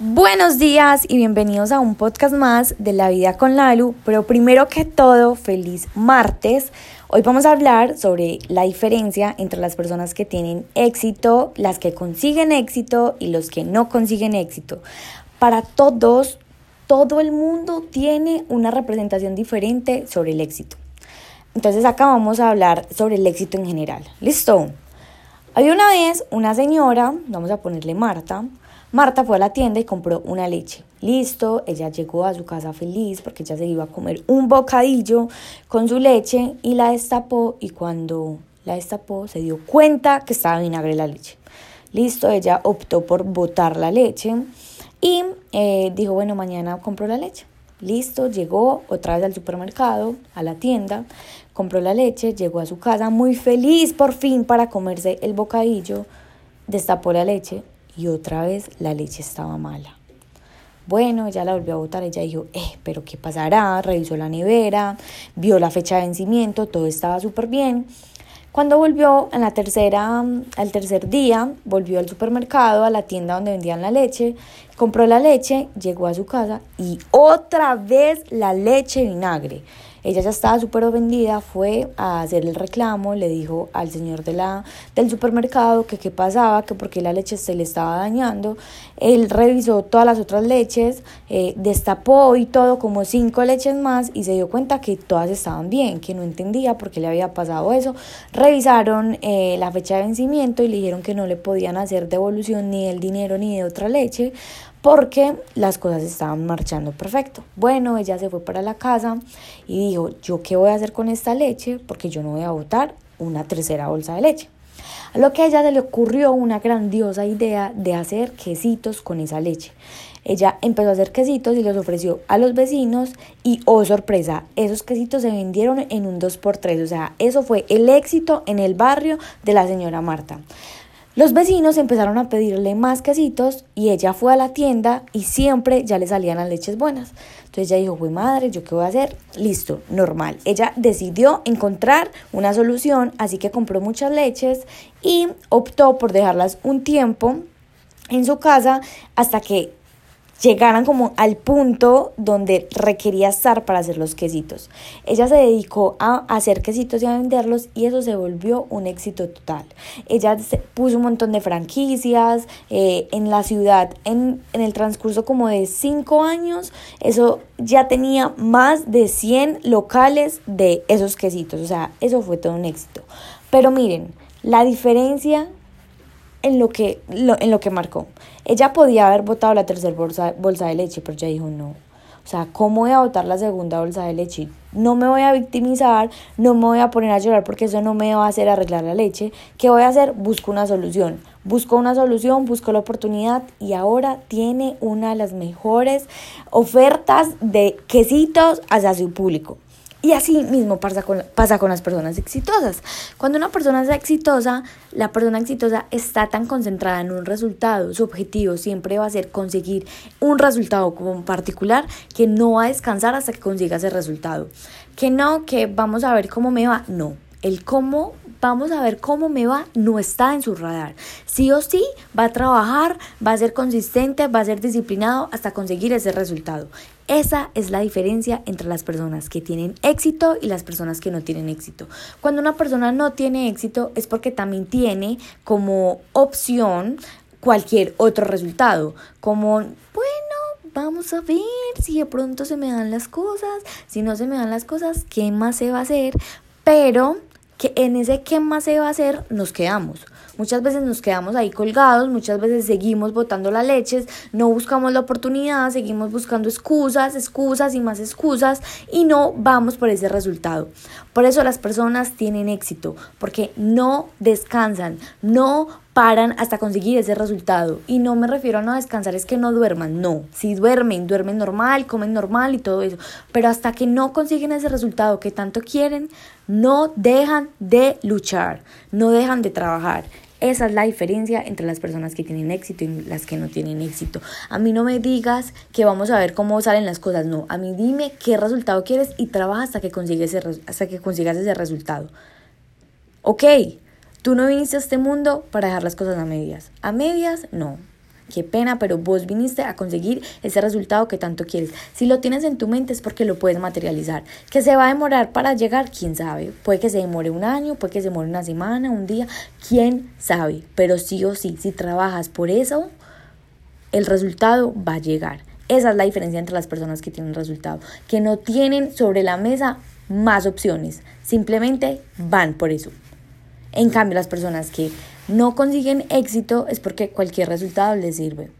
Buenos días y bienvenidos a un podcast más de La Vida con Lalu, pero primero que todo, feliz martes. Hoy vamos a hablar sobre la diferencia entre las personas que tienen éxito, las que consiguen éxito y los que no consiguen éxito. Para todos, todo el mundo tiene una representación diferente sobre el éxito. Entonces acá vamos a hablar sobre el éxito en general. ¿Listo? Había una vez una señora, vamos a ponerle Marta, Marta fue a la tienda y compró una leche. Listo, ella llegó a su casa feliz porque ella se iba a comer un bocadillo con su leche y la destapó y cuando la destapó se dio cuenta que estaba vinagre la leche. Listo, ella optó por botar la leche y eh, dijo, bueno, mañana compro la leche. Listo, llegó otra vez al supermercado, a la tienda, compró la leche, llegó a su casa muy feliz por fin para comerse el bocadillo, destapó la leche, y otra vez la leche estaba mala. Bueno, ella la volvió a botar, ella dijo, eh, pero ¿qué pasará? Revisó la nevera, vio la fecha de vencimiento, todo estaba súper bien. Cuando volvió en la tercera, al tercer día, volvió al supermercado, a la tienda donde vendían la leche, compró la leche, llegó a su casa y otra vez la leche vinagre. Ella ya estaba súper vendida, fue a hacer el reclamo, le dijo al señor de la, del supermercado que qué pasaba, que porque la leche se le estaba dañando. Él revisó todas las otras leches, eh, destapó y todo como cinco leches más y se dio cuenta que todas estaban bien, que no entendía por qué le había pasado eso. Revisaron eh, la fecha de vencimiento y le dijeron que no le podían hacer devolución ni del dinero ni de otra leche porque las cosas estaban marchando perfecto. Bueno, ella se fue para la casa y dijo, ¿yo qué voy a hacer con esta leche? Porque yo no voy a botar una tercera bolsa de leche. A lo que a ella se le ocurrió una grandiosa idea de hacer quesitos con esa leche. Ella empezó a hacer quesitos y los ofreció a los vecinos y, oh sorpresa, esos quesitos se vendieron en un 2x3. O sea, eso fue el éxito en el barrio de la señora Marta. Los vecinos empezaron a pedirle más quesitos y ella fue a la tienda y siempre ya le salían las leches buenas. Entonces ella dijo, güey madre, ¿yo qué voy a hacer? Listo, normal. Ella decidió encontrar una solución, así que compró muchas leches y optó por dejarlas un tiempo en su casa hasta que llegaran como al punto donde requería estar para hacer los quesitos. Ella se dedicó a hacer quesitos y a venderlos y eso se volvió un éxito total. Ella puso un montón de franquicias eh, en la ciudad en, en el transcurso como de cinco años. Eso ya tenía más de 100 locales de esos quesitos. O sea, eso fue todo un éxito. Pero miren, la diferencia en lo que, en lo que marcó. Ella podía haber votado la tercera bolsa, bolsa de leche, pero ella dijo no. O sea, ¿cómo voy a votar la segunda bolsa de leche? No me voy a victimizar, no me voy a poner a llorar porque eso no me va a hacer arreglar la leche. ¿Qué voy a hacer? Busco una solución. Busco una solución, busco la oportunidad y ahora tiene una de las mejores ofertas de quesitos hacia su público. Y así mismo pasa con, pasa con las personas exitosas. Cuando una persona es exitosa, la persona exitosa está tan concentrada en un resultado, su objetivo siempre va a ser conseguir un resultado como particular que no va a descansar hasta que consiga ese resultado. Que no, que vamos a ver cómo me va, no. El cómo vamos a ver cómo me va, no está en su radar. Sí o sí va a trabajar, va a ser consistente, va a ser disciplinado hasta conseguir ese resultado. Esa es la diferencia entre las personas que tienen éxito y las personas que no tienen éxito. Cuando una persona no tiene éxito es porque también tiene como opción cualquier otro resultado, como, bueno, vamos a ver si de pronto se me dan las cosas, si no se me dan las cosas, ¿qué más se va a hacer? Pero que en ese qué más se va a hacer nos quedamos. Muchas veces nos quedamos ahí colgados, muchas veces seguimos botando las leches, no buscamos la oportunidad, seguimos buscando excusas, excusas y más excusas y no vamos por ese resultado. Por eso las personas tienen éxito, porque no descansan, no paran hasta conseguir ese resultado. Y no me refiero a no descansar, es que no duerman, no. Si duermen, duermen normal, comen normal y todo eso. Pero hasta que no consiguen ese resultado que tanto quieren, no dejan de luchar, no dejan de trabajar. Esa es la diferencia entre las personas que tienen éxito y las que no tienen éxito. A mí no me digas que vamos a ver cómo salen las cosas, no. A mí dime qué resultado quieres y trabaja hasta que, consigues hasta que consigas ese resultado. Ok, tú no viniste a este mundo para dejar las cosas a medias. A medias, no. qué pena, pero vos viniste a conseguir ese resultado que tanto quieres. Si lo tienes en tu mente es porque lo puedes materializar. Que se va a demorar para llegar, quién sabe. Puede que se demore un año, puede que se demore una semana, un día, quién sabe. Pero sí o sí, si trabajas por eso, el resultado va a llegar. Esa es la diferencia entre las personas que tienen resultado, que no tienen sobre la mesa más opciones, simplemente van por eso. En cambio, las personas que no consiguen éxito es porque cualquier resultado les sirve.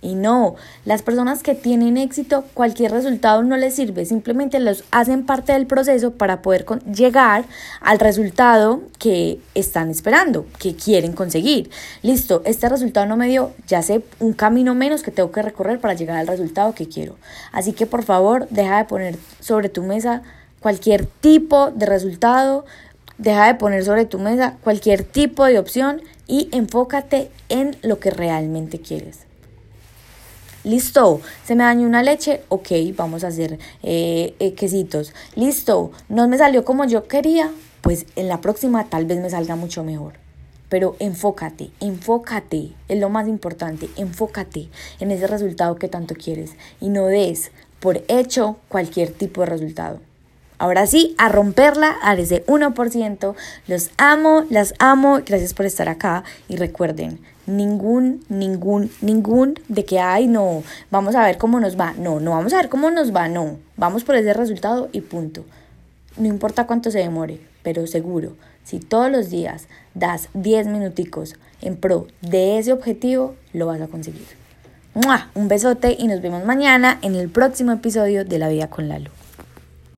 Y no, las personas que tienen éxito, cualquier resultado no les sirve, simplemente los hacen parte del proceso para poder llegar al resultado que están esperando, que quieren conseguir. Listo, este resultado no me dio, ya sé un camino menos que tengo que recorrer para llegar al resultado que quiero. Así que por favor, deja de poner sobre tu mesa cualquier tipo de resultado, deja de poner sobre tu mesa cualquier tipo de opción y enfócate en lo que realmente quieres. Listo, se me dañó una leche, ok, vamos a hacer eh, eh, quesitos. Listo, no me salió como yo quería, pues en la próxima tal vez me salga mucho mejor. Pero enfócate, enfócate, es lo más importante, enfócate en ese resultado que tanto quieres y no des por hecho cualquier tipo de resultado. Ahora sí, a romperla a ese 1%. Los amo, las amo. Gracias por estar acá. Y recuerden, ningún, ningún, ningún de que, ay, no, vamos a ver cómo nos va. No, no vamos a ver cómo nos va. No, vamos por ese resultado y punto. No importa cuánto se demore, pero seguro, si todos los días das 10 minuticos en pro de ese objetivo, lo vas a conseguir. Un besote y nos vemos mañana en el próximo episodio de La Vida con Lalo.